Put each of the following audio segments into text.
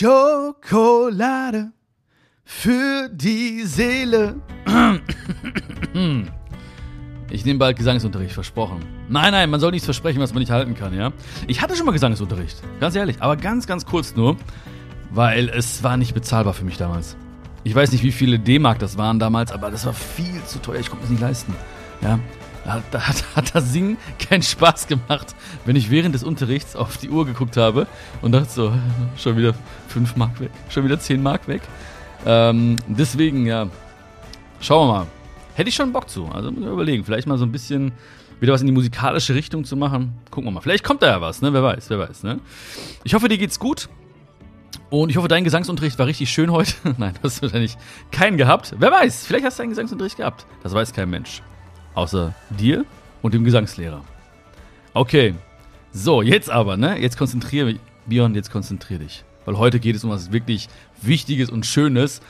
Schokolade für die Seele. Ich nehme bald Gesangsunterricht, versprochen. Nein, nein, man soll nichts versprechen, was man nicht halten kann, ja? Ich hatte schon mal Gesangsunterricht, ganz ehrlich, aber ganz, ganz kurz nur, weil es war nicht bezahlbar für mich damals. Ich weiß nicht, wie viele D-Mark das waren damals, aber das war viel zu teuer, ich konnte es nicht leisten, ja? Da, hat, hat das Singen keinen Spaß gemacht, wenn ich während des Unterrichts auf die Uhr geguckt habe und dachte so, schon wieder 5 Mark weg, schon wieder 10 Mark weg. Ähm, deswegen, ja, schauen wir mal. Hätte ich schon Bock zu. Also muss ich überlegen, vielleicht mal so ein bisschen wieder was in die musikalische Richtung zu machen. Gucken wir mal. Vielleicht kommt da ja was, ne? Wer weiß, wer weiß, ne? Ich hoffe, dir geht's gut. Und ich hoffe, dein Gesangsunterricht war richtig schön heute. Nein, du hast wahrscheinlich keinen gehabt. Wer weiß, vielleicht hast du einen Gesangsunterricht gehabt. Das weiß kein Mensch. Außer dir und dem Gesangslehrer. Okay. So, jetzt aber, ne? Jetzt konzentriere mich. Björn, jetzt konzentriere dich. Weil heute geht es um was wirklich Wichtiges und Schönes.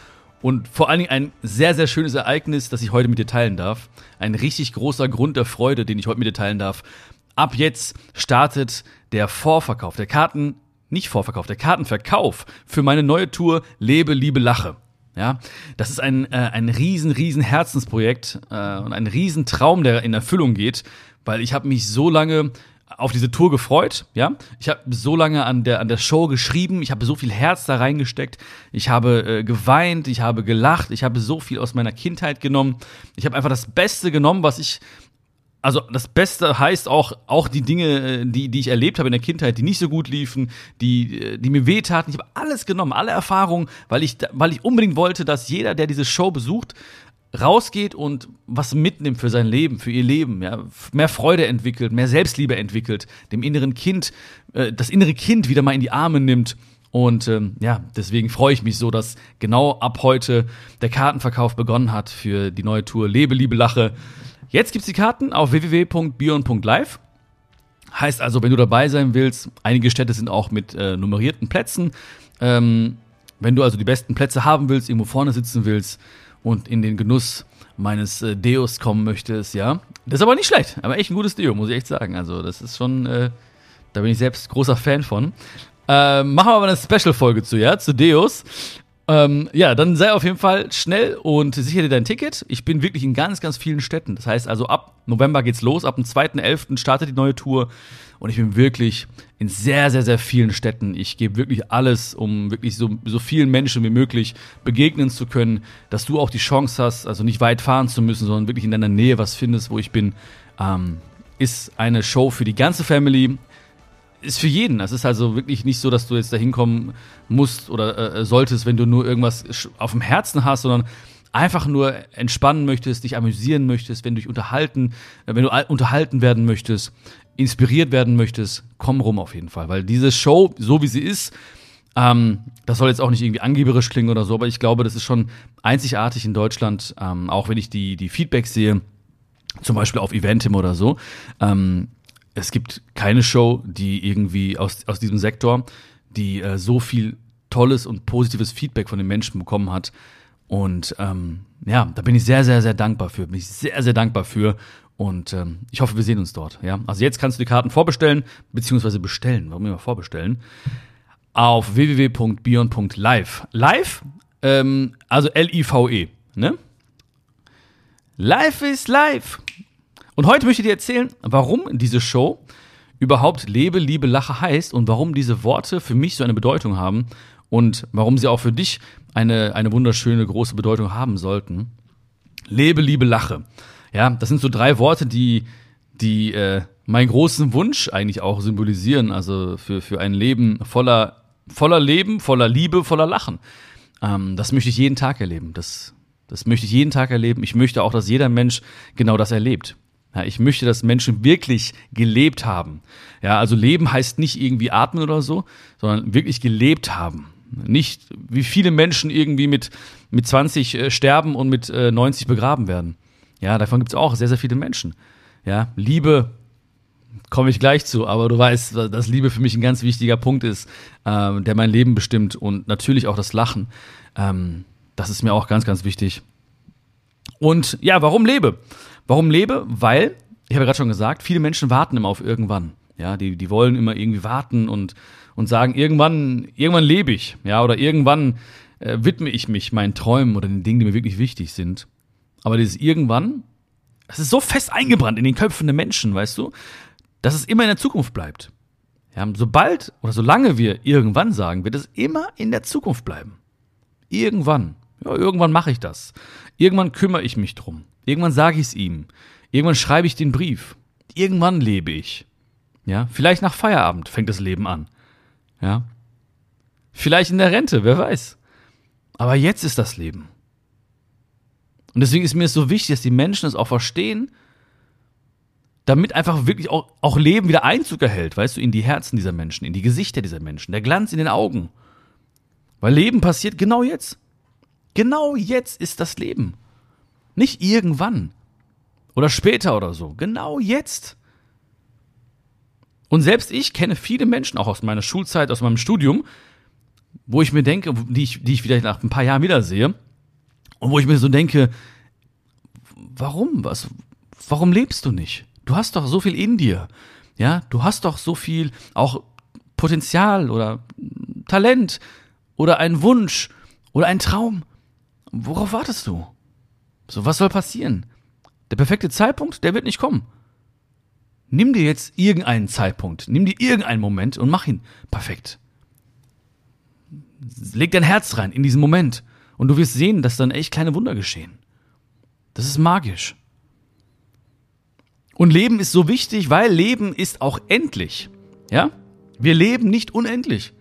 Und vor allen Dingen ein sehr, sehr schönes Ereignis, das ich heute mit dir teilen darf. Ein richtig großer Grund der Freude, den ich heute mit dir teilen darf. Ab jetzt startet der Vorverkauf, der Karten, nicht Vorverkauf, der Kartenverkauf für meine neue Tour Lebe, Liebe, Lache. Ja, das ist ein, äh, ein riesen, riesen Herzensprojekt äh, und ein riesen Traum, der in Erfüllung geht, weil ich habe mich so lange auf diese Tour gefreut, ja. Ich habe so lange an der, an der Show geschrieben, ich habe so viel Herz da reingesteckt, ich habe äh, geweint, ich habe gelacht, ich habe so viel aus meiner Kindheit genommen. Ich habe einfach das Beste genommen, was ich. Also das Beste heißt auch, auch die Dinge, äh, die, die ich erlebt habe in der Kindheit, die nicht so gut liefen, die, äh, die mir wehtaten. Ich habe alles genommen, alle Erfahrungen, weil ich, weil ich unbedingt wollte, dass jeder, der diese Show besucht, rausgeht und was mitnimmt für sein Leben, für ihr Leben, ja, mehr Freude entwickelt, mehr Selbstliebe entwickelt, dem inneren Kind, äh, das innere Kind wieder mal in die Arme nimmt. Und ähm, ja, deswegen freue ich mich so, dass genau ab heute der Kartenverkauf begonnen hat für die neue Tour Lebe, Liebe, Lache. Jetzt gibt's die Karten auf www.bion.live. Heißt also, wenn du dabei sein willst, einige Städte sind auch mit äh, nummerierten Plätzen. Ähm, wenn du also die besten Plätze haben willst, irgendwo vorne sitzen willst, und in den Genuss meines äh, Deos kommen möchtest, ja. Das ist aber nicht schlecht, aber echt ein gutes Deo, muss ich echt sagen. Also, das ist schon, äh, da bin ich selbst großer Fan von. Äh, machen wir aber eine Special-Folge zu, ja, zu Deos. Ähm, ja, dann sei auf jeden Fall schnell und sichere dir dein Ticket. Ich bin wirklich in ganz, ganz vielen Städten. Das heißt also, ab November geht's los, ab dem 2.11. startet die neue Tour. Und ich bin wirklich in sehr, sehr, sehr vielen Städten. Ich gebe wirklich alles, um wirklich so, so vielen Menschen wie möglich begegnen zu können, dass du auch die Chance hast, also nicht weit fahren zu müssen, sondern wirklich in deiner Nähe was findest, wo ich bin. Ähm, ist eine Show für die ganze Family. Ist für jeden. Es ist also wirklich nicht so, dass du jetzt da hinkommen musst oder äh, solltest, wenn du nur irgendwas auf dem Herzen hast, sondern einfach nur entspannen möchtest, dich amüsieren möchtest, wenn du dich unterhalten, äh, wenn du unterhalten werden möchtest, inspiriert werden möchtest, komm rum auf jeden Fall. Weil diese Show, so wie sie ist, ähm, das soll jetzt auch nicht irgendwie angeberisch klingen oder so, aber ich glaube, das ist schon einzigartig in Deutschland, ähm, auch wenn ich die, die Feedbacks sehe, zum Beispiel auf Eventim oder so. Ähm, es gibt keine Show, die irgendwie aus, aus diesem Sektor, die äh, so viel tolles und positives Feedback von den Menschen bekommen hat. Und ähm, ja, da bin ich sehr, sehr, sehr dankbar für. Bin ich sehr, sehr dankbar für. Und ähm, ich hoffe, wir sehen uns dort. Ja? Also jetzt kannst du die Karten vorbestellen, beziehungsweise bestellen. Warum immer vorbestellen? Auf www.bion.live. Live, ähm, also L-I-V-E. Ne? Live ist live. Und heute möchte ich dir erzählen, warum diese Show überhaupt Lebe, Liebe, Lache heißt und warum diese Worte für mich so eine Bedeutung haben und warum sie auch für dich eine, eine wunderschöne große Bedeutung haben sollten. Lebe, Liebe, Lache. Ja, das sind so drei Worte, die, die äh, meinen großen Wunsch eigentlich auch symbolisieren. Also für, für ein Leben voller, voller Leben, voller Liebe, voller Lachen. Ähm, das möchte ich jeden Tag erleben. Das, das möchte ich jeden Tag erleben. Ich möchte auch, dass jeder Mensch genau das erlebt. Ja, ich möchte, dass Menschen wirklich gelebt haben. Ja, also Leben heißt nicht irgendwie atmen oder so, sondern wirklich gelebt haben. Nicht wie viele Menschen irgendwie mit, mit 20 äh, sterben und mit äh, 90 begraben werden. Ja, davon gibt es auch sehr, sehr viele Menschen. Ja, Liebe komme ich gleich zu, aber du weißt, dass Liebe für mich ein ganz wichtiger Punkt ist, ähm, der mein Leben bestimmt und natürlich auch das Lachen. Ähm, das ist mir auch ganz, ganz wichtig. Und ja, warum lebe? Warum lebe? Weil, ich habe ja gerade schon gesagt, viele Menschen warten immer auf irgendwann. Ja, die, die wollen immer irgendwie warten und, und sagen, irgendwann, irgendwann lebe ich, ja, oder irgendwann äh, widme ich mich meinen Träumen oder den Dingen, die mir wirklich wichtig sind. Aber dieses irgendwann, das ist so fest eingebrannt in den Köpfen der Menschen, weißt du, dass es immer in der Zukunft bleibt. Ja, sobald oder solange wir irgendwann sagen, wird es immer in der Zukunft bleiben. Irgendwann. Ja, irgendwann mache ich das. Irgendwann kümmere ich mich drum. Irgendwann sage ich es ihm. Irgendwann schreibe ich den Brief. Irgendwann lebe ich. Ja, vielleicht nach Feierabend fängt das Leben an. Ja. Vielleicht in der Rente, wer weiß. Aber jetzt ist das Leben. Und deswegen ist mir so wichtig, dass die Menschen es auch verstehen, damit einfach wirklich auch, auch Leben wieder Einzug erhält, weißt du, in die Herzen dieser Menschen, in die Gesichter dieser Menschen, der Glanz in den Augen. Weil Leben passiert genau jetzt. Genau jetzt ist das Leben. Nicht irgendwann. Oder später oder so. Genau jetzt. Und selbst ich kenne viele Menschen, auch aus meiner Schulzeit, aus meinem Studium, wo ich mir denke, die ich, die ich vielleicht nach ein paar Jahren wiedersehe, und wo ich mir so denke, warum? Was, warum lebst du nicht? Du hast doch so viel in dir. Ja, du hast doch so viel auch Potenzial oder Talent oder einen Wunsch oder einen Traum. Worauf wartest du? So, was soll passieren? Der perfekte Zeitpunkt, der wird nicht kommen. Nimm dir jetzt irgendeinen Zeitpunkt, nimm dir irgendeinen Moment und mach ihn perfekt. Leg dein Herz rein in diesen Moment und du wirst sehen, dass dann echt kleine Wunder geschehen. Das ist magisch. Und Leben ist so wichtig, weil Leben ist auch endlich. Ja? Wir leben nicht unendlich.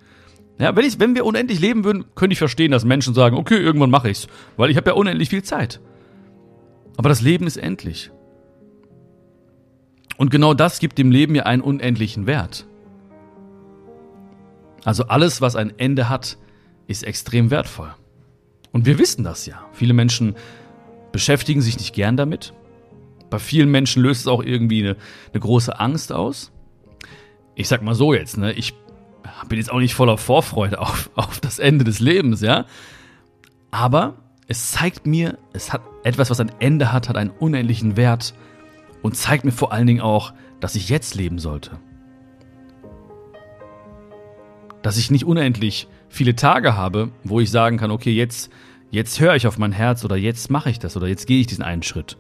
Ja, wenn, ich, wenn wir unendlich leben würden, könnte ich verstehen, dass Menschen sagen, okay, irgendwann mache ich's, weil ich habe ja unendlich viel Zeit. Aber das Leben ist endlich. Und genau das gibt dem Leben ja einen unendlichen Wert. Also alles, was ein Ende hat, ist extrem wertvoll. Und wir wissen das ja. Viele Menschen beschäftigen sich nicht gern damit. Bei vielen Menschen löst es auch irgendwie eine, eine große Angst aus. Ich sag mal so jetzt, ne, ich bin jetzt auch nicht voller Vorfreude auf, auf das Ende des Lebens, ja. Aber es zeigt mir, es hat etwas, was ein Ende hat, hat einen unendlichen Wert und zeigt mir vor allen Dingen auch, dass ich jetzt leben sollte. Dass ich nicht unendlich viele Tage habe, wo ich sagen kann, okay, jetzt, jetzt höre ich auf mein Herz oder jetzt mache ich das oder jetzt gehe ich diesen einen Schritt.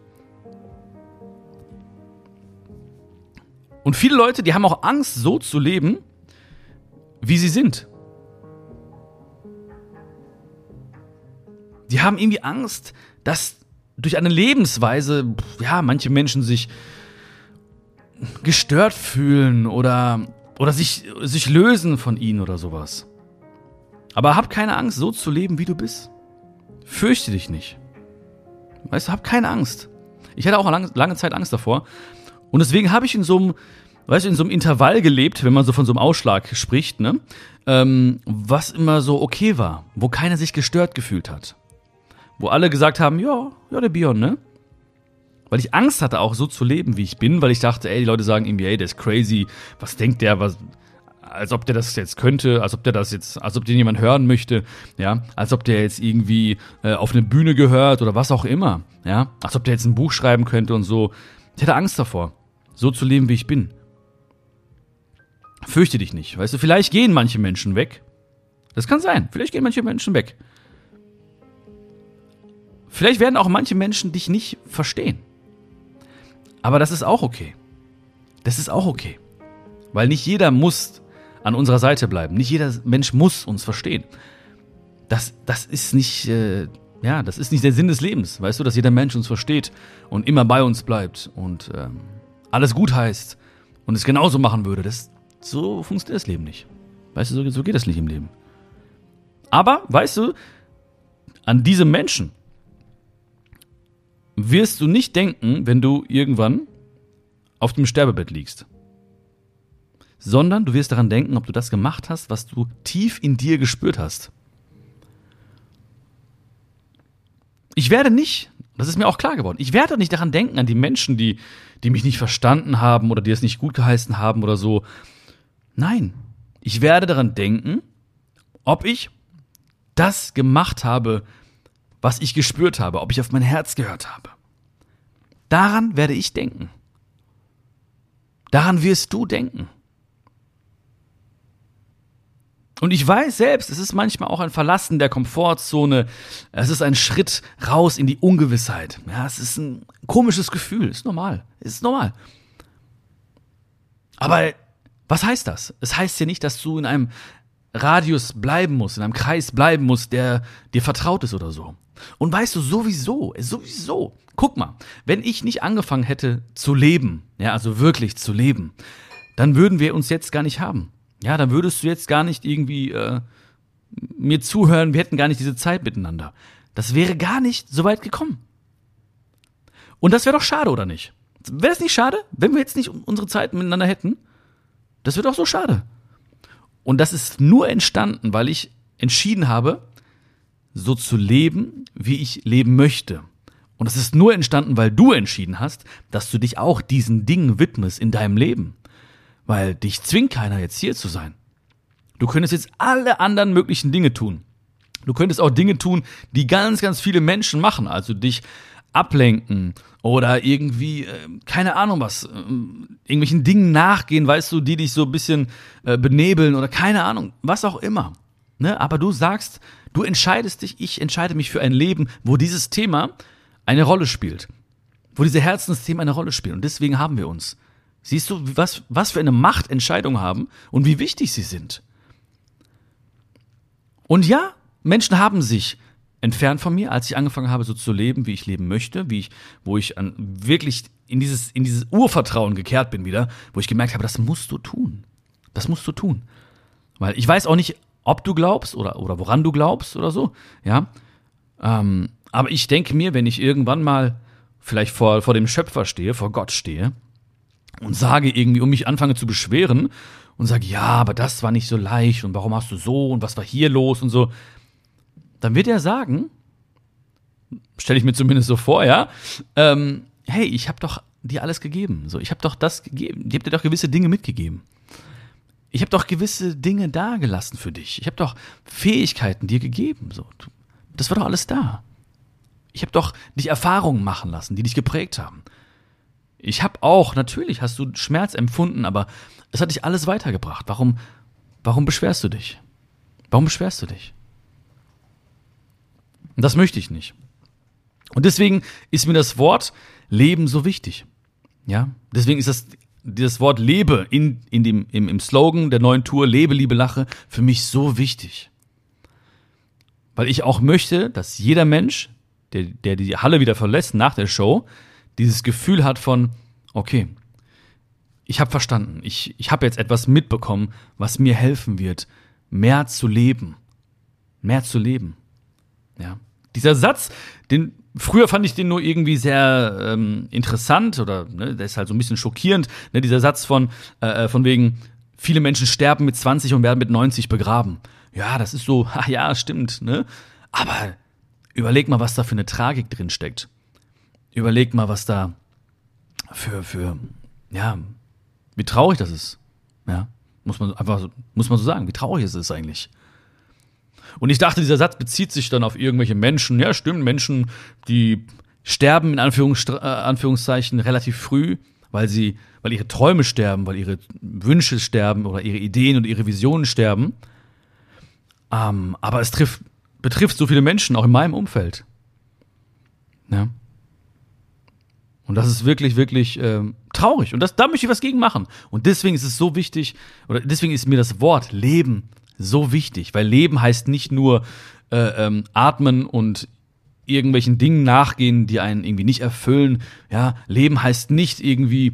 Und viele Leute, die haben auch Angst, so zu leben, wie sie sind. Die haben irgendwie Angst, dass durch eine Lebensweise, ja, manche Menschen sich gestört fühlen oder, oder sich, sich lösen von ihnen oder sowas. Aber hab keine Angst, so zu leben, wie du bist. Fürchte dich nicht. Weißt du, hab keine Angst. Ich hatte auch lange, lange Zeit Angst davor. Und deswegen habe ich in so einem weißt du, in so einem Intervall gelebt, wenn man so von so einem Ausschlag spricht, ne? Ähm, was immer so okay war, wo keiner sich gestört gefühlt hat. Wo alle gesagt haben, ja, ja, der Bion, ne? Weil ich Angst hatte, auch so zu leben, wie ich bin, weil ich dachte, ey, die Leute sagen irgendwie, ey, der ist crazy, was denkt der, was, als ob der das jetzt könnte, als ob der das jetzt, als ob den jemand hören möchte, ja, als ob der jetzt irgendwie äh, auf eine Bühne gehört oder was auch immer, ja, als ob der jetzt ein Buch schreiben könnte und so. Ich hatte Angst davor, so zu leben, wie ich bin. Fürchte dich nicht. Weißt du, vielleicht gehen manche Menschen weg. Das kann sein. Vielleicht gehen manche Menschen weg. Vielleicht werden auch manche Menschen dich nicht verstehen. Aber das ist auch okay. Das ist auch okay. Weil nicht jeder muss an unserer Seite bleiben. Nicht jeder Mensch muss uns verstehen. Das, das ist nicht, äh, ja, das ist nicht der Sinn des Lebens. Weißt du, dass jeder Mensch uns versteht und immer bei uns bleibt und ähm, alles gut heißt und es genauso machen würde. Das, so funktioniert das Leben nicht. Weißt du, so, so geht das nicht im Leben. Aber, weißt du, an diese Menschen wirst du nicht denken, wenn du irgendwann auf dem Sterbebett liegst. Sondern du wirst daran denken, ob du das gemacht hast, was du tief in dir gespürt hast. Ich werde nicht, das ist mir auch klar geworden, ich werde nicht daran denken, an die Menschen, die, die mich nicht verstanden haben oder die es nicht gut geheißen haben oder so, Nein, ich werde daran denken, ob ich das gemacht habe, was ich gespürt habe, ob ich auf mein Herz gehört habe. Daran werde ich denken. Daran wirst du denken. Und ich weiß selbst, es ist manchmal auch ein Verlassen der Komfortzone. Es ist ein Schritt raus in die Ungewissheit. Ja, es ist ein komisches Gefühl. Ist normal. Ist normal. Aber was heißt das? Es heißt ja nicht, dass du in einem Radius bleiben musst, in einem Kreis bleiben musst, der dir vertraut ist oder so. Und weißt du, sowieso, sowieso, guck mal, wenn ich nicht angefangen hätte zu leben, ja, also wirklich zu leben, dann würden wir uns jetzt gar nicht haben. Ja, dann würdest du jetzt gar nicht irgendwie äh, mir zuhören, wir hätten gar nicht diese Zeit miteinander. Das wäre gar nicht so weit gekommen. Und das wäre doch schade, oder nicht? Wäre es nicht schade, wenn wir jetzt nicht unsere Zeit miteinander hätten? Das wäre doch so schade. Und das ist nur entstanden, weil ich entschieden habe, so zu leben, wie ich leben möchte. Und das ist nur entstanden, weil du entschieden hast, dass du dich auch diesen Dingen widmest in deinem Leben. Weil dich zwingt keiner jetzt hier zu sein. Du könntest jetzt alle anderen möglichen Dinge tun. Du könntest auch Dinge tun, die ganz, ganz viele Menschen machen. Also dich ablenken oder irgendwie, äh, keine Ahnung was, äh, irgendwelchen Dingen nachgehen, weißt du, die dich so ein bisschen äh, benebeln oder keine Ahnung, was auch immer. Ne? Aber du sagst, du entscheidest dich, ich entscheide mich für ein Leben, wo dieses Thema eine Rolle spielt. Wo diese Herzensthemen eine Rolle spielen. Und deswegen haben wir uns. Siehst du, was, was für eine Macht Entscheidungen haben und wie wichtig sie sind. Und ja, Menschen haben sich entfernt von mir, als ich angefangen habe, so zu leben, wie ich leben möchte, wie ich, wo ich an, wirklich in dieses, in dieses Urvertrauen gekehrt bin wieder, wo ich gemerkt habe, das musst du tun. Das musst du tun. Weil ich weiß auch nicht, ob du glaubst oder, oder woran du glaubst oder so, ja. Ähm, aber ich denke mir, wenn ich irgendwann mal vielleicht vor, vor dem Schöpfer stehe, vor Gott stehe, und sage irgendwie, um mich anfange zu beschweren und sage, ja, aber das war nicht so leicht und warum hast du so und was war hier los und so, dann wird er sagen, stelle ich mir zumindest so vor, ja, ähm, hey, ich habe doch dir alles gegeben, so, ich habe doch das gegeben, ich habe dir doch gewisse Dinge mitgegeben. Ich habe doch gewisse Dinge dagelassen für dich. Ich habe doch Fähigkeiten dir gegeben, so. Das war doch alles da. Ich habe doch dich Erfahrungen machen lassen, die dich geprägt haben. Ich habe auch, natürlich hast du Schmerz empfunden, aber es hat dich alles weitergebracht. Warum, warum beschwerst du dich? Warum beschwerst du dich? Und das möchte ich nicht. Und deswegen ist mir das Wort Leben so wichtig. Ja, deswegen ist das dieses Wort Lebe in, in dem, im, im Slogan der neuen Tour Lebe, Liebe, Lache für mich so wichtig. Weil ich auch möchte, dass jeder Mensch, der, der die Halle wieder verlässt nach der Show, dieses Gefühl hat von, okay, ich habe verstanden, ich, ich habe jetzt etwas mitbekommen, was mir helfen wird, mehr zu leben. Mehr zu leben. Ja. Dieser Satz, den früher fand ich den nur irgendwie sehr ähm, interessant oder ne, der ist halt so ein bisschen schockierend. Ne, dieser Satz von, äh, äh von wegen, viele Menschen sterben mit 20 und werden mit 90 begraben. Ja, das ist so, ach ja, stimmt, ne? Aber überleg mal, was da für eine Tragik drin steckt überlegt mal, was da für, für, ja, wie traurig das ist. Ja, muss man einfach, muss man so sagen, wie traurig es ist eigentlich. Und ich dachte, dieser Satz bezieht sich dann auf irgendwelche Menschen. Ja, stimmt, Menschen, die sterben in Anführungs äh, Anführungszeichen relativ früh, weil sie, weil ihre Träume sterben, weil ihre Wünsche sterben oder ihre Ideen und ihre Visionen sterben. Ähm, aber es trifft, betrifft so viele Menschen, auch in meinem Umfeld. Ja. Und das ist wirklich, wirklich ähm, traurig. Und das, da möchte ich was gegen machen. Und deswegen ist es so wichtig, oder deswegen ist mir das Wort Leben so wichtig, weil Leben heißt nicht nur äh, ähm, atmen und irgendwelchen Dingen nachgehen, die einen irgendwie nicht erfüllen. Ja, Leben heißt nicht irgendwie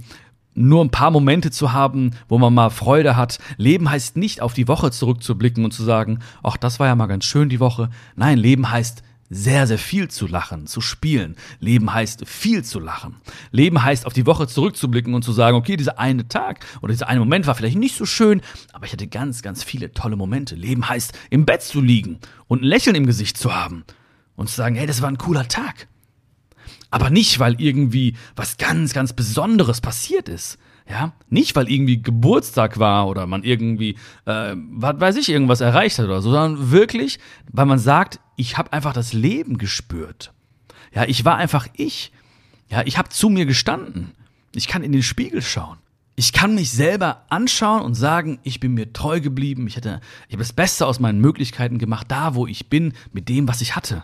nur ein paar Momente zu haben, wo man mal Freude hat. Leben heißt nicht auf die Woche zurückzublicken und zu sagen, ach, das war ja mal ganz schön die Woche. Nein, Leben heißt sehr, sehr viel zu lachen, zu spielen. Leben heißt viel zu lachen. Leben heißt auf die Woche zurückzublicken und zu sagen, okay, dieser eine Tag oder dieser eine Moment war vielleicht nicht so schön, aber ich hatte ganz, ganz viele tolle Momente. Leben heißt im Bett zu liegen und ein Lächeln im Gesicht zu haben und zu sagen, hey, das war ein cooler Tag. Aber nicht, weil irgendwie was ganz, ganz Besonderes passiert ist. Ja, nicht weil irgendwie Geburtstag war oder man irgendwie, äh, was weiß ich, irgendwas erreicht hat oder so, sondern wirklich, weil man sagt, ich habe einfach das Leben gespürt. Ja, ich war einfach ich. Ja, ich habe zu mir gestanden. Ich kann in den Spiegel schauen. ich kann mich selber anschauen und sagen, ich bin mir treu geblieben, ich, hätte, ich habe das Beste aus meinen Möglichkeiten gemacht, da wo ich bin, mit dem, was ich hatte.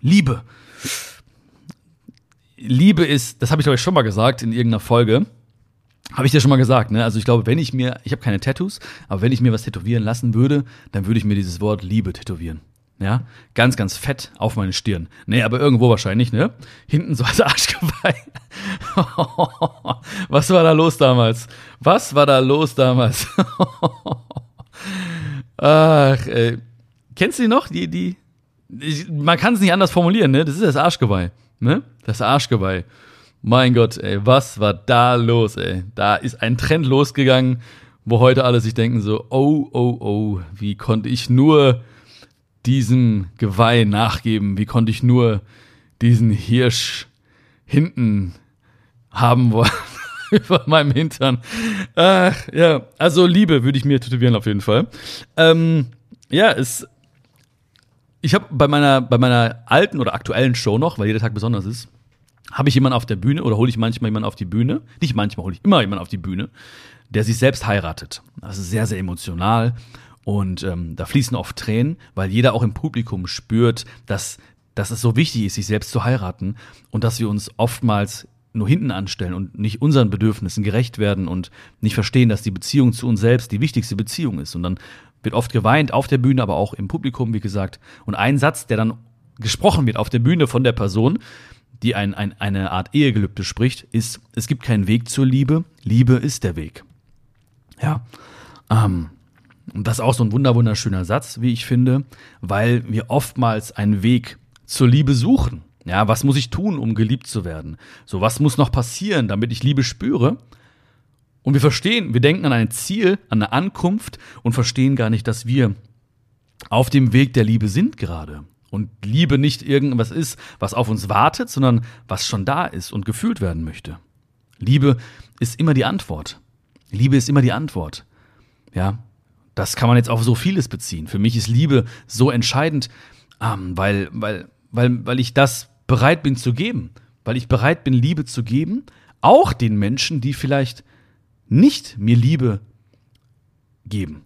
Liebe. Liebe ist, das habe ich ich schon mal gesagt in irgendeiner Folge. Habe ich dir schon mal gesagt, ne? Also ich glaube, wenn ich mir, ich habe keine Tattoos, aber wenn ich mir was tätowieren lassen würde, dann würde ich mir dieses Wort Liebe tätowieren. Ja, ganz, ganz fett auf meine Stirn. Nee, aber irgendwo wahrscheinlich, ne? Hinten so als Arschgeweih. Was war da los damals? Was war da los damals? Ach, ey. Kennst du die noch? Die, die, ich, man kann es nicht anders formulieren, ne? Das ist das Arschgeweih, ne? Das Arschgeweih. Mein Gott, ey, was war da los, ey? Da ist ein Trend losgegangen, wo heute alle sich denken so, oh, oh, oh, wie konnte ich nur diesem Geweih nachgeben? Wie konnte ich nur diesen Hirsch hinten haben wollen? über meinem Hintern. Ach, ja, also Liebe würde ich mir tätowieren auf jeden Fall. Ähm, ja, es. Ich habe bei meiner bei meiner alten oder aktuellen Show noch, weil jeder Tag besonders ist, habe ich jemanden auf der Bühne oder hole ich manchmal jemanden auf die Bühne. Nicht manchmal hole ich immer jemanden auf die Bühne, der sich selbst heiratet. Das ist sehr sehr emotional und ähm, da fließen oft Tränen, weil jeder auch im Publikum spürt, dass, dass es so wichtig ist, sich selbst zu heiraten und dass wir uns oftmals nur hinten anstellen und nicht unseren Bedürfnissen gerecht werden und nicht verstehen, dass die Beziehung zu uns selbst die wichtigste Beziehung ist. Und dann wird oft geweint auf der Bühne, aber auch im Publikum, wie gesagt. Und ein Satz, der dann gesprochen wird auf der Bühne von der Person, die ein, ein, eine Art Ehegelübde spricht, ist, es gibt keinen Weg zur Liebe, Liebe ist der Weg. Ja. Ähm, und das ist auch so ein wunderschöner Satz, wie ich finde, weil wir oftmals einen Weg zur Liebe suchen. Ja, was muss ich tun, um geliebt zu werden? So, was muss noch passieren, damit ich Liebe spüre? Und wir verstehen, wir denken an ein Ziel, an eine Ankunft und verstehen gar nicht, dass wir auf dem Weg der Liebe sind gerade. Und Liebe nicht irgendwas ist, was auf uns wartet, sondern was schon da ist und gefühlt werden möchte. Liebe ist immer die Antwort. Liebe ist immer die Antwort. Ja, das kann man jetzt auf so vieles beziehen. Für mich ist Liebe so entscheidend, ähm, weil, weil, weil, weil ich das bereit bin zu geben. Weil ich bereit bin, Liebe zu geben, auch den Menschen, die vielleicht nicht mir Liebe geben.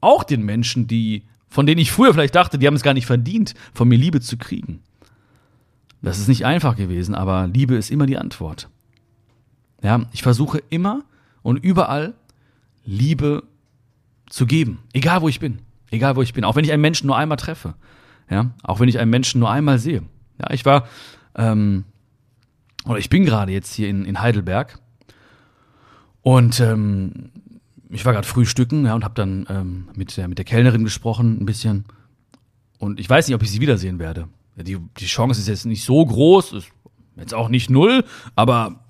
Auch den Menschen, die, von denen ich früher vielleicht dachte, die haben es gar nicht verdient, von mir Liebe zu kriegen. Das ist nicht einfach gewesen, aber Liebe ist immer die Antwort. Ja, ich versuche immer und überall Liebe zu geben. Egal wo ich bin. Egal wo ich bin. Auch wenn ich einen Menschen nur einmal treffe. Ja, auch wenn ich einen Menschen nur einmal sehe. Ja, ich war, ähm, oder ich bin gerade jetzt hier in, in Heidelberg und ähm, ich war gerade frühstücken ja, und habe dann ähm, mit, der, mit der Kellnerin gesprochen ein bisschen und ich weiß nicht, ob ich sie wiedersehen werde. Die, die Chance ist jetzt nicht so groß, ist jetzt auch nicht null, aber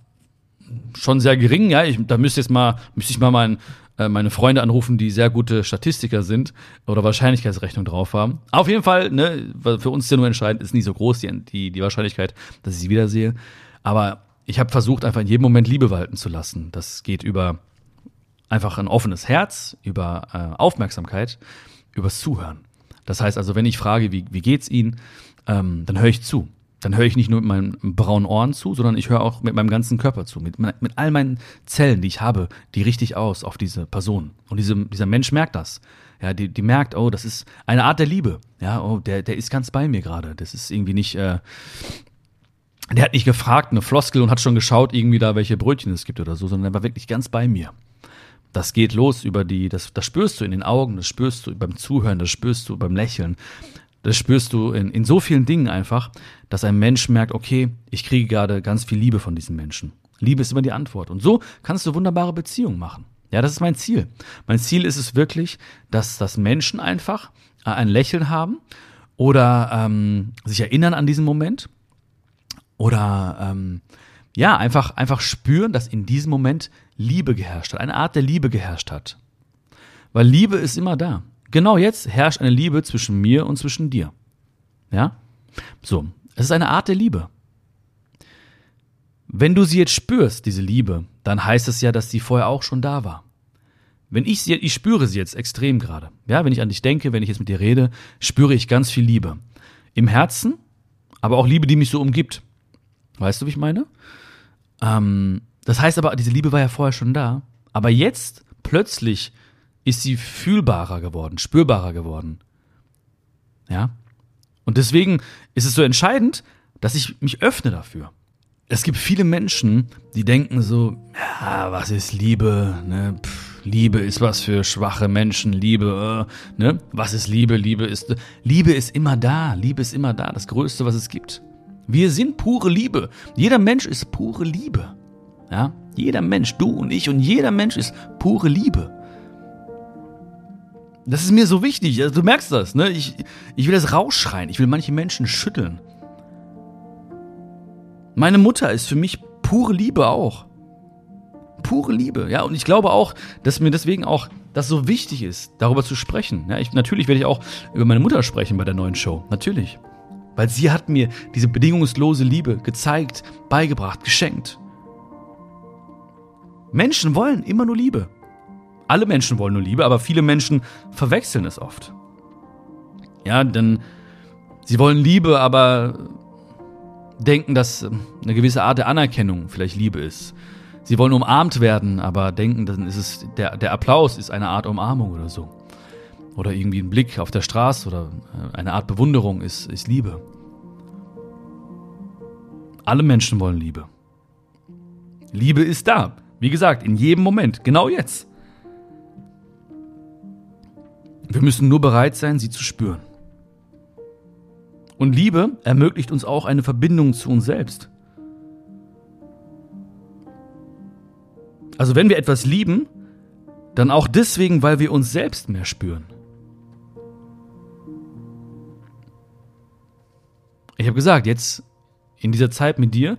schon sehr gering. Ja, ich, da müsste jetzt mal müsste ich mal meinen äh, meine Freunde anrufen, die sehr gute Statistiker sind oder Wahrscheinlichkeitsrechnung drauf haben. Auf jeden Fall, ne, für uns ist ja nur entscheidend, ist nicht so groß die, die, die Wahrscheinlichkeit, dass ich sie wiedersehe. Aber ich habe versucht, einfach in jedem Moment Liebe walten zu lassen. Das geht über einfach ein offenes Herz, über äh, Aufmerksamkeit, übers Zuhören. Das heißt also, wenn ich frage, wie, wie geht's Ihnen, ähm, dann höre ich zu dann höre ich nicht nur mit meinen braunen Ohren zu, sondern ich höre auch mit meinem ganzen Körper zu, mit, mit all meinen Zellen, die ich habe, die richtig aus auf diese Person. Und diese, dieser Mensch merkt das. Ja, die, die merkt, oh, das ist eine Art der Liebe. Ja, oh, der, der ist ganz bei mir gerade. Das ist irgendwie nicht, äh, der hat nicht gefragt, eine Floskel und hat schon geschaut, irgendwie da, welche Brötchen es gibt oder so, sondern er war wirklich ganz bei mir. Das geht los über die, das, das spürst du in den Augen, das spürst du beim Zuhören, das spürst du beim Lächeln, das spürst du in, in so vielen Dingen einfach, dass ein Mensch merkt, okay, ich kriege gerade ganz viel Liebe von diesem Menschen. Liebe ist immer die Antwort. Und so kannst du wunderbare Beziehungen machen. Ja, das ist mein Ziel. Mein Ziel ist es wirklich, dass, dass Menschen einfach äh, ein Lächeln haben oder ähm, sich erinnern an diesen Moment oder ähm, ja, einfach, einfach spüren, dass in diesem Moment Liebe geherrscht hat, eine Art der Liebe geherrscht hat. Weil Liebe ist immer da. Genau jetzt herrscht eine Liebe zwischen mir und zwischen dir. Ja? So, es ist eine Art der Liebe. Wenn du sie jetzt spürst, diese Liebe, dann heißt es ja, dass sie vorher auch schon da war. Wenn ich sie, ich spüre sie jetzt extrem gerade. Ja, wenn ich an dich denke, wenn ich jetzt mit dir rede, spüre ich ganz viel Liebe. Im Herzen, aber auch Liebe, die mich so umgibt. Weißt du, wie ich meine? Ähm, Das heißt aber, diese Liebe war ja vorher schon da. Aber jetzt plötzlich ist sie fühlbarer geworden, spürbarer geworden. Ja? Und deswegen ist es so entscheidend, dass ich mich öffne dafür. Es gibt viele Menschen, die denken so, ja, was ist Liebe? Ne? Pff, Liebe ist was für schwache Menschen. Liebe, äh, ne? Was ist Liebe? Liebe ist, Liebe ist immer da. Liebe ist immer da. Das Größte, was es gibt. Wir sind pure Liebe. Jeder Mensch ist pure Liebe. Ja? Jeder Mensch, du und ich und jeder Mensch ist pure Liebe. Das ist mir so wichtig. Also, du merkst das, ne? Ich, ich will das rausschreien. Ich will manche Menschen schütteln. Meine Mutter ist für mich pure Liebe auch. Pure Liebe, ja. Und ich glaube auch, dass mir deswegen auch das so wichtig ist, darüber zu sprechen. Ja, ich, natürlich werde ich auch über meine Mutter sprechen bei der neuen Show. Natürlich. Weil sie hat mir diese bedingungslose Liebe gezeigt, beigebracht, geschenkt. Menschen wollen immer nur Liebe. Alle Menschen wollen nur Liebe, aber viele Menschen verwechseln es oft. Ja, denn sie wollen Liebe, aber denken, dass eine gewisse Art der Anerkennung vielleicht Liebe ist. Sie wollen umarmt werden, aber denken, dann ist es der, der Applaus ist eine Art Umarmung oder so. Oder irgendwie ein Blick auf der Straße oder äh, eine Art Bewunderung ist, ist Liebe. Alle Menschen wollen Liebe. Liebe ist da. Wie gesagt, in jedem Moment, genau jetzt. Wir müssen nur bereit sein, sie zu spüren. Und Liebe ermöglicht uns auch eine Verbindung zu uns selbst. Also wenn wir etwas lieben, dann auch deswegen, weil wir uns selbst mehr spüren. Ich habe gesagt, jetzt in dieser Zeit mit dir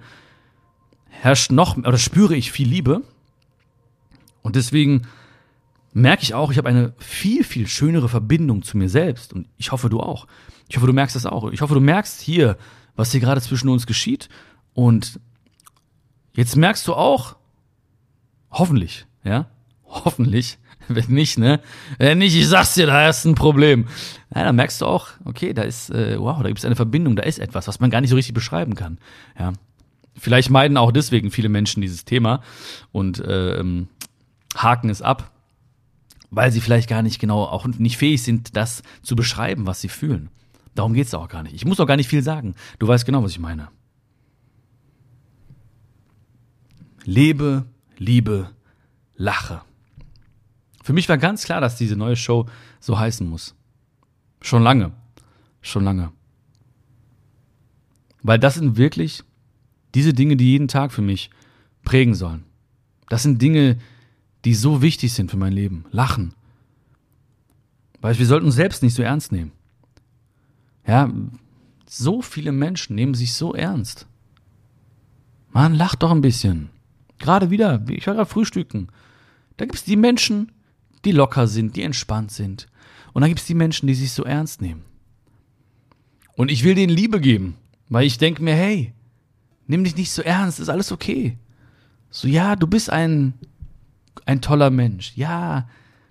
herrscht noch oder spüre ich viel Liebe und deswegen merke ich auch, ich habe eine viel, viel schönere Verbindung zu mir selbst. Und ich hoffe, du auch. Ich hoffe, du merkst das auch. Ich hoffe, du merkst hier, was hier gerade zwischen uns geschieht. Und jetzt merkst du auch, hoffentlich, ja, hoffentlich, wenn nicht, ne, wenn nicht, ich sag's dir, da ist ein Problem. Ja, dann merkst du auch, okay, da ist, äh, wow, da gibt es eine Verbindung, da ist etwas, was man gar nicht so richtig beschreiben kann. Ja, vielleicht meiden auch deswegen viele Menschen dieses Thema und äh, ähm, haken es ab weil sie vielleicht gar nicht genau, auch nicht fähig sind, das zu beschreiben, was sie fühlen. Darum geht es auch gar nicht. Ich muss auch gar nicht viel sagen. Du weißt genau, was ich meine. Lebe, liebe, lache. Für mich war ganz klar, dass diese neue Show so heißen muss. Schon lange. Schon lange. Weil das sind wirklich diese Dinge, die jeden Tag für mich prägen sollen. Das sind Dinge, die die so wichtig sind für mein Leben. Lachen. Weil wir sollten uns selbst nicht so ernst nehmen. Ja, so viele Menschen nehmen sich so ernst. Mann, lach doch ein bisschen. Gerade wieder, ich war gerade frühstücken. Da gibt es die Menschen, die locker sind, die entspannt sind. Und dann gibt es die Menschen, die sich so ernst nehmen. Und ich will denen Liebe geben, weil ich denke mir, hey, nimm dich nicht so ernst, ist alles okay. So, ja, du bist ein ein toller Mensch. Ja,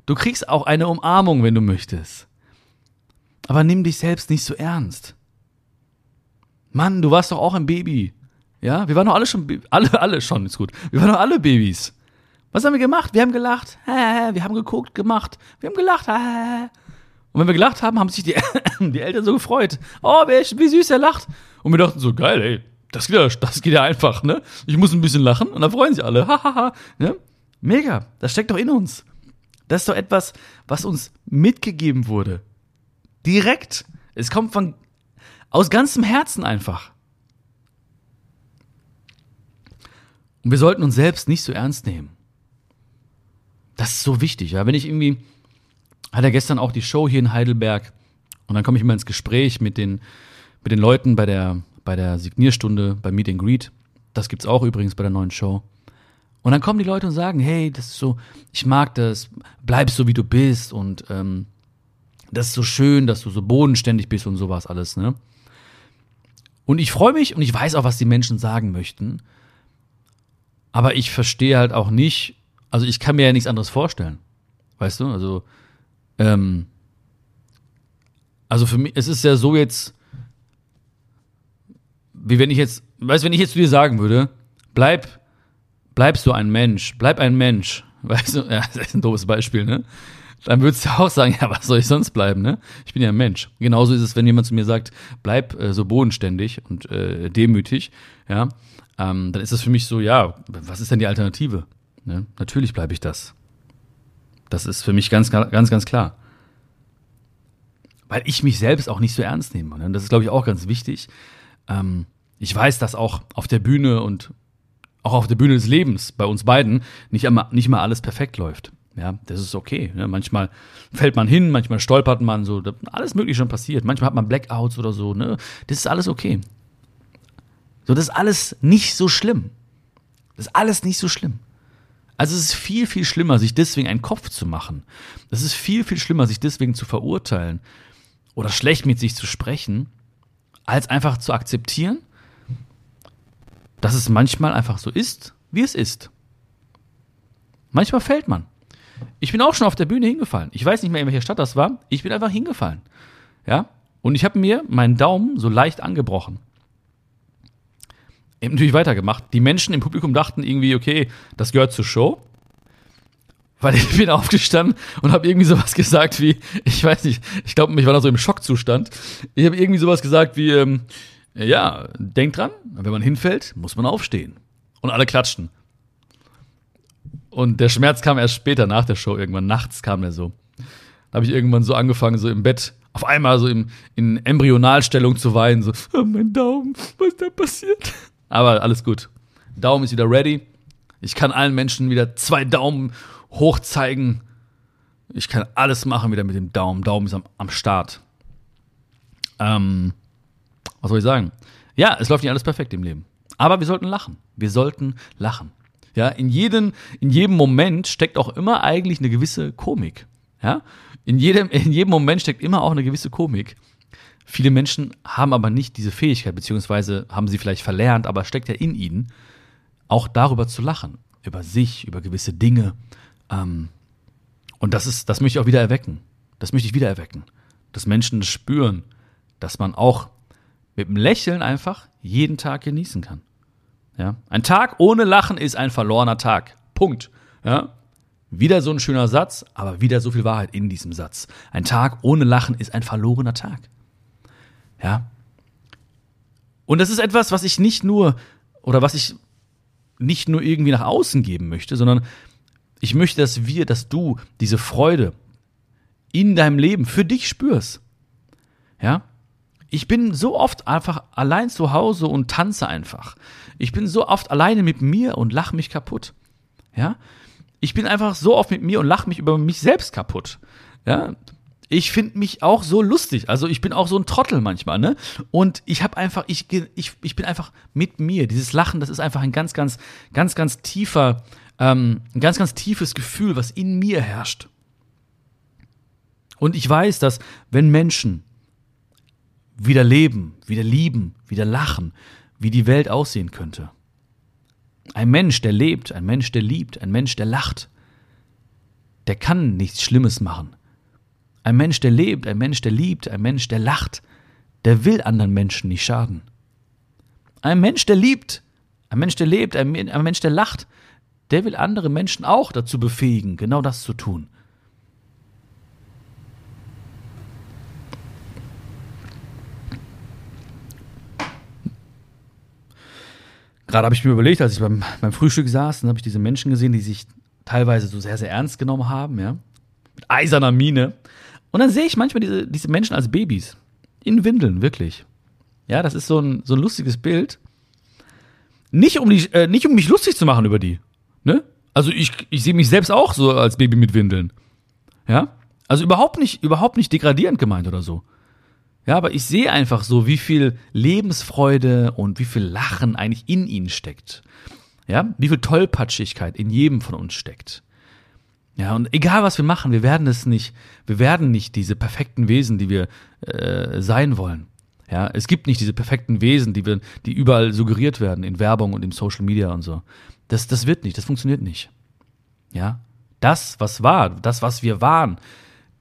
du kriegst auch eine Umarmung, wenn du möchtest. Aber nimm dich selbst nicht so ernst. Mann, du warst doch auch ein Baby. Ja, wir waren doch alle schon, alle, alle schon, ist gut. Wir waren doch alle Babys. Was haben wir gemacht? Wir haben gelacht. Wir haben geguckt, gemacht. Wir haben gelacht. Und wenn wir gelacht haben, haben sich die, die Eltern so gefreut. Oh, wie süß er lacht. Und wir dachten so, geil, ey, das geht ja, das geht ja einfach, ne? Ich muss ein bisschen lachen und dann freuen sich alle. Hahaha. ne? Mega, das steckt doch in uns. Das ist doch etwas, was uns mitgegeben wurde. Direkt. Es kommt von aus ganzem Herzen einfach. Und wir sollten uns selbst nicht so ernst nehmen. Das ist so wichtig. Ja? Wenn ich irgendwie, hatte gestern auch die Show hier in Heidelberg und dann komme ich immer ins Gespräch mit den, mit den Leuten bei der, bei der Signierstunde, bei Meet and Greet. Das gibt's auch übrigens bei der neuen Show. Und dann kommen die Leute und sagen, hey, das ist so, ich mag das, bleib so wie du bist und ähm, das ist so schön, dass du so bodenständig bist und sowas alles, ne? Und ich freue mich und ich weiß auch, was die Menschen sagen möchten. Aber ich verstehe halt auch nicht, also ich kann mir ja nichts anderes vorstellen. Weißt du? Also, ähm, also für mich, es ist ja so jetzt, wie wenn ich jetzt, weißt du, wenn ich jetzt zu dir sagen würde, bleib bleib so ein Mensch, bleib ein Mensch. Weißt du, ja, das ist ein doofes Beispiel, ne? Dann würdest du auch sagen, ja, was soll ich sonst bleiben, ne? Ich bin ja ein Mensch. Genauso ist es, wenn jemand zu mir sagt, bleib äh, so bodenständig und äh, demütig, ja, ähm, dann ist das für mich so, ja, was ist denn die Alternative? Ne? Natürlich bleibe ich das. Das ist für mich ganz, ganz, ganz klar. Weil ich mich selbst auch nicht so ernst nehme. Ne? Das ist, glaube ich, auch ganz wichtig. Ähm, ich weiß, dass auch auf der Bühne und auch auf der Bühne des Lebens bei uns beiden nicht immer, nicht mal alles perfekt läuft. Ja, das ist okay. Ne? Manchmal fällt man hin, manchmal stolpert man so, alles mögliche schon passiert. Manchmal hat man Blackouts oder so. Ne? Das ist alles okay. So, das ist alles nicht so schlimm. Das ist alles nicht so schlimm. Also es ist viel, viel schlimmer, sich deswegen einen Kopf zu machen. Es ist viel, viel schlimmer, sich deswegen zu verurteilen oder schlecht mit sich zu sprechen, als einfach zu akzeptieren, dass es manchmal einfach so ist, wie es ist. Manchmal fällt man. Ich bin auch schon auf der Bühne hingefallen. Ich weiß nicht mehr, in welcher Stadt das war. Ich bin einfach hingefallen. Ja? Und ich habe mir meinen Daumen so leicht angebrochen. Eben natürlich weitergemacht. Die Menschen im Publikum dachten irgendwie, okay, das gehört zur Show. Weil ich bin aufgestanden und habe irgendwie sowas gesagt wie, ich weiß nicht, ich glaube, ich war da so im Schockzustand. Ich habe irgendwie sowas gesagt wie, ähm, ja, denkt dran, wenn man hinfällt, muss man aufstehen. Und alle klatschten. Und der Schmerz kam erst später nach der Show, irgendwann nachts kam er so. Da habe ich irgendwann so angefangen, so im Bett, auf einmal so im, in Embryonalstellung zu weinen, so, oh, mein Daumen, was ist da passiert? Aber alles gut. Daumen ist wieder ready. Ich kann allen Menschen wieder zwei Daumen hoch zeigen. Ich kann alles machen wieder mit dem Daumen. Daumen ist am, am Start. Ähm, was soll ich sagen? Ja, es läuft nicht alles perfekt im Leben. Aber wir sollten lachen. Wir sollten lachen. Ja, in jedem, in jedem Moment steckt auch immer eigentlich eine gewisse Komik. Ja, in jedem, in jedem Moment steckt immer auch eine gewisse Komik. Viele Menschen haben aber nicht diese Fähigkeit, beziehungsweise haben sie vielleicht verlernt, aber steckt ja in ihnen, auch darüber zu lachen. Über sich, über gewisse Dinge. Ähm, und das ist, das möchte ich auch wieder erwecken. Das möchte ich wieder erwecken. Dass Menschen spüren, dass man auch mit dem Lächeln einfach jeden Tag genießen kann. Ja? Ein Tag ohne Lachen ist ein verlorener Tag. Punkt. Ja? Wieder so ein schöner Satz, aber wieder so viel Wahrheit in diesem Satz. Ein Tag ohne Lachen ist ein verlorener Tag. Ja? Und das ist etwas, was ich nicht nur oder was ich nicht nur irgendwie nach außen geben möchte, sondern ich möchte, dass wir, dass du diese Freude in deinem Leben für dich spürst. Ja? Ich bin so oft einfach allein zu Hause und tanze einfach. Ich bin so oft alleine mit mir und lach mich kaputt. Ja? Ich bin einfach so oft mit mir und lach mich über mich selbst kaputt. Ja? Ich finde mich auch so lustig. Also ich bin auch so ein Trottel manchmal, ne? Und ich habe einfach, ich, ich, ich bin einfach mit mir. Dieses Lachen, das ist einfach ein ganz, ganz, ganz, ganz tiefer, ähm, ein ganz, ganz tiefes Gefühl, was in mir herrscht. Und ich weiß, dass wenn Menschen wieder leben, wieder lieben, wieder lachen, wie die Welt aussehen könnte. Ein Mensch, der lebt, ein Mensch, der liebt, ein Mensch, der lacht, der kann nichts Schlimmes machen. Ein Mensch, der lebt, ein Mensch, der liebt, ein Mensch, der lacht, der will anderen Menschen nicht schaden. Ein Mensch, der liebt, ein Mensch, der lebt, ein, Mensch, der lacht, der will andere Menschen auch dazu befähigen, genau das zu tun. Gerade habe ich mir überlegt, als ich beim, beim Frühstück saß, dann habe ich diese Menschen gesehen, die sich teilweise so sehr, sehr ernst genommen haben, ja. Mit eiserner Miene. Und dann sehe ich manchmal diese, diese Menschen als Babys. In Windeln, wirklich. Ja, das ist so ein, so ein lustiges Bild. Nicht um, die, äh, nicht um mich lustig zu machen über die. Ne? Also ich, ich sehe mich selbst auch so als Baby mit Windeln. Ja? Also überhaupt nicht, überhaupt nicht degradierend gemeint oder so. Ja, aber ich sehe einfach so, wie viel Lebensfreude und wie viel Lachen eigentlich in ihnen steckt. Ja, wie viel Tollpatschigkeit in jedem von uns steckt. Ja, und egal was wir machen, wir werden es nicht, wir werden nicht diese perfekten Wesen, die wir äh, sein wollen. Ja, es gibt nicht diese perfekten Wesen, die wir, die überall suggeriert werden in Werbung und in Social Media und so. Das, das wird nicht, das funktioniert nicht. Ja, das, was war, das, was wir waren,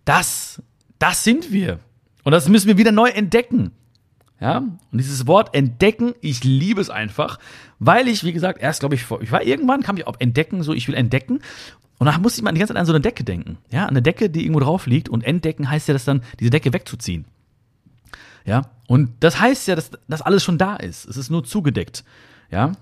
das, das sind wir. Und das müssen wir wieder neu entdecken. Ja, und dieses Wort entdecken, ich liebe es einfach, weil ich, wie gesagt, erst glaube ich, vor, ich war irgendwann, kam ich auf entdecken, so ich will entdecken. Und dann musste ich mal die ganze Zeit an so eine Decke denken. Ja, an eine Decke, die irgendwo drauf liegt. Und entdecken heißt ja, dass dann diese Decke wegzuziehen. Ja, und das heißt ja, dass das alles schon da ist. Es ist nur zugedeckt. Ja,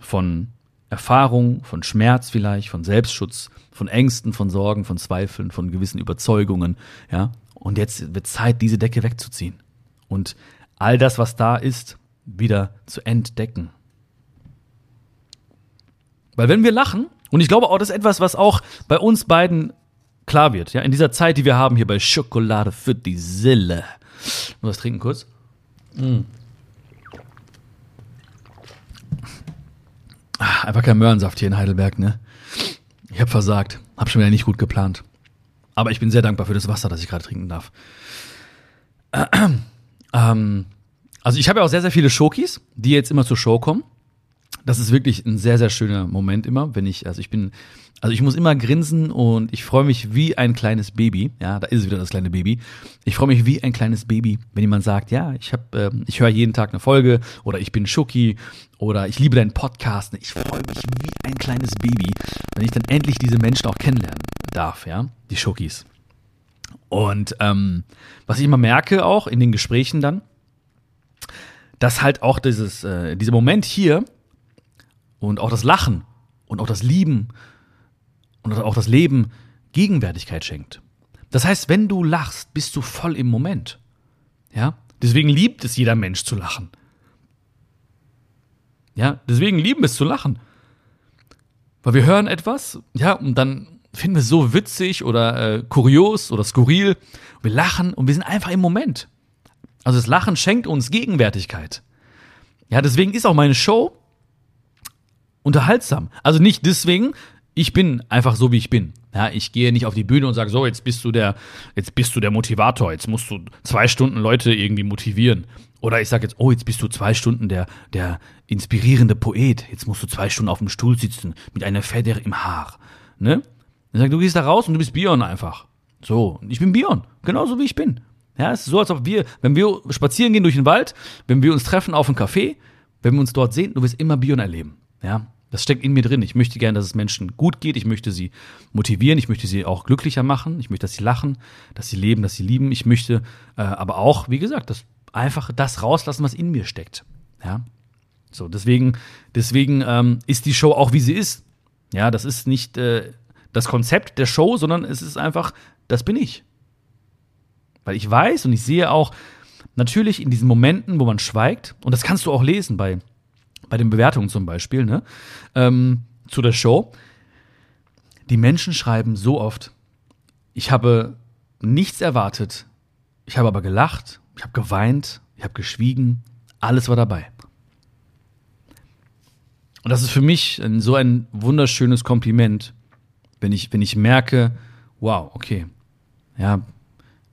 von Erfahrung, von Schmerz vielleicht, von Selbstschutz, von Ängsten, von Sorgen, von Zweifeln, von gewissen Überzeugungen. Ja, und jetzt wird Zeit, diese Decke wegzuziehen. Und all das, was da ist, wieder zu entdecken. Weil wenn wir lachen, und ich glaube auch, das ist etwas, was auch bei uns beiden klar wird, ja, in dieser Zeit, die wir haben hier bei Schokolade für die Sille. Nur was trinken kurz. Mm. Ah, einfach kein Möhrensaft hier in Heidelberg, ne? Ich habe versagt. Hab schon wieder nicht gut geplant. Aber ich bin sehr dankbar für das Wasser, das ich gerade trinken darf. Ähm, also ich habe ja auch sehr, sehr viele Shokis, die jetzt immer zur Show kommen. Das ist wirklich ein sehr, sehr schöner Moment immer, wenn ich, also ich bin, also ich muss immer grinsen und ich freue mich wie ein kleines Baby. Ja, da ist wieder das kleine Baby. Ich freue mich wie ein kleines Baby, wenn jemand sagt, ja, ich habe, ähm, ich höre jeden Tag eine Folge oder ich bin Schoki oder ich liebe deinen Podcast. Ich freue mich wie ein kleines Baby, wenn ich dann endlich diese Menschen auch kennenlernen darf, ja, die Schokis. Und ähm, was ich immer merke auch in den Gesprächen dann, dass halt auch dieses, äh, dieser Moment hier und auch das Lachen und auch das Lieben und auch das Leben Gegenwärtigkeit schenkt. Das heißt, wenn du lachst, bist du voll im Moment. Ja? Deswegen liebt es jeder Mensch zu lachen. Ja, deswegen lieben es zu lachen. Weil wir hören etwas, ja, und dann finden wir so witzig oder äh, kurios oder skurril. Wir lachen und wir sind einfach im Moment. Also das Lachen schenkt uns Gegenwärtigkeit. Ja, deswegen ist auch meine Show unterhaltsam. Also nicht deswegen, ich bin einfach so, wie ich bin. Ja, ich gehe nicht auf die Bühne und sage, so, jetzt bist du der, jetzt bist du der Motivator, jetzt musst du zwei Stunden Leute irgendwie motivieren. Oder ich sage jetzt, oh, jetzt bist du zwei Stunden der, der inspirierende Poet, jetzt musst du zwei Stunden auf dem Stuhl sitzen mit einer Feder im Haar. Ne? Dann sagt, du gehst da raus und du bist Bion einfach. So, ich bin Bion, genauso wie ich bin. Ja, es ist so, als ob wir, wenn wir spazieren gehen durch den Wald, wenn wir uns treffen auf einem Café, wenn wir uns dort sehen, du wirst immer Bion erleben. Ja, das steckt in mir drin. Ich möchte gerne, dass es Menschen gut geht. Ich möchte sie motivieren. Ich möchte sie auch glücklicher machen. Ich möchte, dass sie lachen, dass sie leben, dass sie lieben. Ich möchte äh, aber auch, wie gesagt, das einfach das rauslassen, was in mir steckt. Ja, so deswegen, deswegen ähm, ist die Show auch wie sie ist. Ja, das ist nicht äh, das Konzept der Show, sondern es ist einfach, das bin ich. Weil ich weiß und ich sehe auch natürlich in diesen Momenten, wo man schweigt, und das kannst du auch lesen bei, bei den Bewertungen zum Beispiel, ne, ähm, zu der Show. Die Menschen schreiben so oft, ich habe nichts erwartet, ich habe aber gelacht, ich habe geweint, ich habe geschwiegen, alles war dabei. Und das ist für mich so ein wunderschönes Kompliment, wenn ich, wenn ich merke, wow, okay, ja,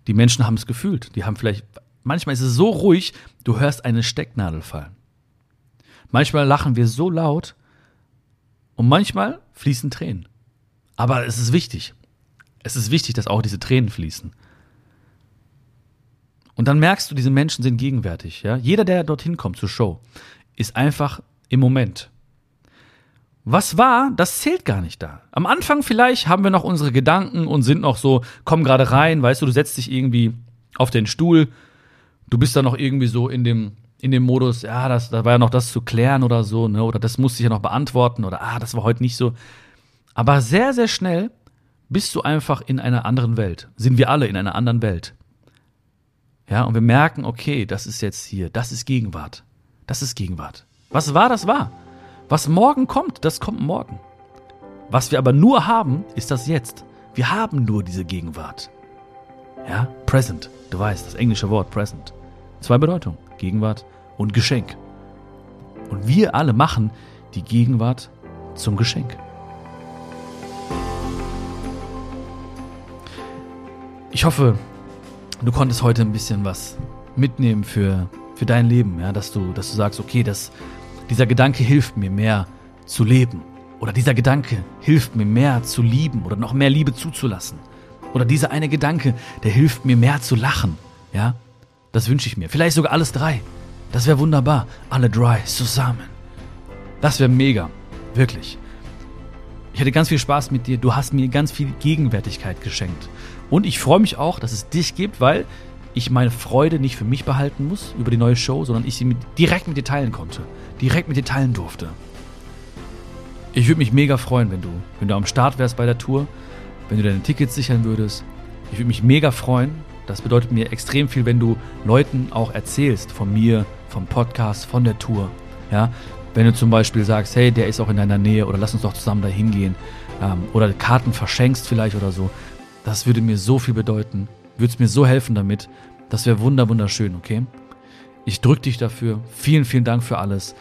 die Menschen haben es gefühlt. Die haben vielleicht, manchmal ist es so ruhig, du hörst eine Stecknadel fallen. Manchmal lachen wir so laut und manchmal fließen Tränen. Aber es ist wichtig. Es ist wichtig, dass auch diese Tränen fließen. Und dann merkst du, diese Menschen sind gegenwärtig. Ja? Jeder, der dorthin kommt zur Show, ist einfach im Moment. Was war, das zählt gar nicht da. Am Anfang vielleicht haben wir noch unsere Gedanken und sind noch so, komm gerade rein, weißt du, du setzt dich irgendwie auf den Stuhl, du bist dann noch irgendwie so in dem, in dem Modus, ja, das, da war ja noch das zu klären oder so, ne, oder das musste ich ja noch beantworten oder ah, das war heute nicht so. Aber sehr, sehr schnell bist du einfach in einer anderen Welt. Sind wir alle in einer anderen Welt. Ja, und wir merken, okay, das ist jetzt hier, das ist Gegenwart. Das ist Gegenwart. Was war, das war. Was morgen kommt, das kommt morgen. Was wir aber nur haben, ist das Jetzt. Wir haben nur diese Gegenwart. Ja, present. Du weißt, das englische Wort present. Zwei Bedeutungen. Gegenwart und Geschenk. Und wir alle machen die Gegenwart zum Geschenk. Ich hoffe, du konntest heute ein bisschen was mitnehmen für, für dein Leben, ja, dass du, dass du sagst, okay, das, dieser Gedanke hilft mir mehr zu leben. Oder dieser Gedanke hilft mir mehr zu lieben oder noch mehr Liebe zuzulassen. Oder dieser eine Gedanke, der hilft mir mehr zu lachen. Ja, das wünsche ich mir. Vielleicht sogar alles drei. Das wäre wunderbar. Alle dry zusammen. Das wäre mega. Wirklich. Ich hatte ganz viel Spaß mit dir. Du hast mir ganz viel Gegenwärtigkeit geschenkt. Und ich freue mich auch, dass es dich gibt, weil ich meine Freude nicht für mich behalten muss über die neue Show, sondern ich sie mit, direkt mit dir teilen konnte. Direkt mit dir teilen durfte. Ich würde mich mega freuen, wenn du, wenn du am Start wärst bei der Tour, wenn du deine Tickets sichern würdest. Ich würde mich mega freuen. Das bedeutet mir extrem viel, wenn du Leuten auch erzählst von mir, vom Podcast, von der Tour. Ja, wenn du zum Beispiel sagst, hey, der ist auch in deiner Nähe oder lass uns doch zusammen da hingehen ähm, oder Karten verschenkst vielleicht oder so. Das würde mir so viel bedeuten, würde es mir so helfen damit. Das wäre wunder wunderschön, okay? Ich drücke dich dafür. Vielen, vielen Dank für alles.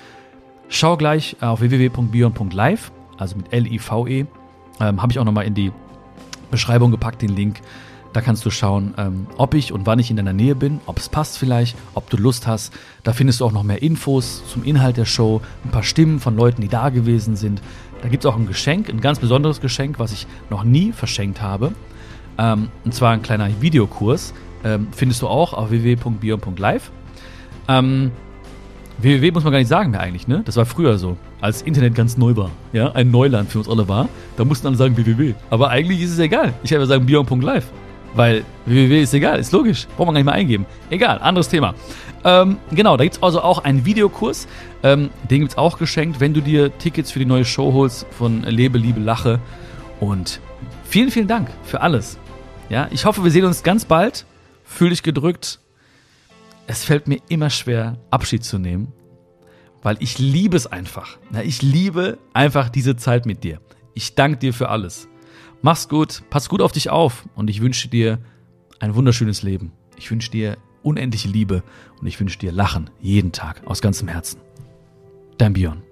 Schau gleich auf www.bion.live, also mit L-I-V-E. Ähm, Habe ich auch nochmal in die Beschreibung gepackt, den Link. Da kannst du schauen, ähm, ob ich und wann ich in deiner Nähe bin, ob es passt vielleicht, ob du Lust hast. Da findest du auch noch mehr Infos zum Inhalt der Show, ein paar Stimmen von Leuten, die da gewesen sind. Da gibt es auch ein Geschenk, ein ganz besonderes Geschenk, was ich noch nie verschenkt habe. Ähm, und zwar ein kleiner Videokurs. Ähm, findest du auch auf www.bion.live. Ähm, www muss man gar nicht sagen mehr eigentlich, ne? Das war früher so, als Internet ganz neu war. Ja, ein Neuland für uns alle war. Da mussten alle sagen www. Aber eigentlich ist es egal. Ich ja sagen bion.live. Weil www ist egal, ist logisch. Braucht man gar nicht mal eingeben. Egal, anderes Thema. Ähm, genau, da gibt es also auch einen Videokurs. Ähm, den gibt es auch geschenkt, wenn du dir Tickets für die neue Show holst von Lebe, Liebe, Lache. Und vielen, vielen Dank für alles. Ja, ich hoffe, wir sehen uns ganz bald. Fühl dich gedrückt. Es fällt mir immer schwer, Abschied zu nehmen, weil ich liebe es einfach. Ich liebe einfach diese Zeit mit dir. Ich danke dir für alles. Mach's gut, pass gut auf dich auf und ich wünsche dir ein wunderschönes Leben. Ich wünsche dir unendliche Liebe und ich wünsche dir Lachen jeden Tag aus ganzem Herzen. Dein Björn.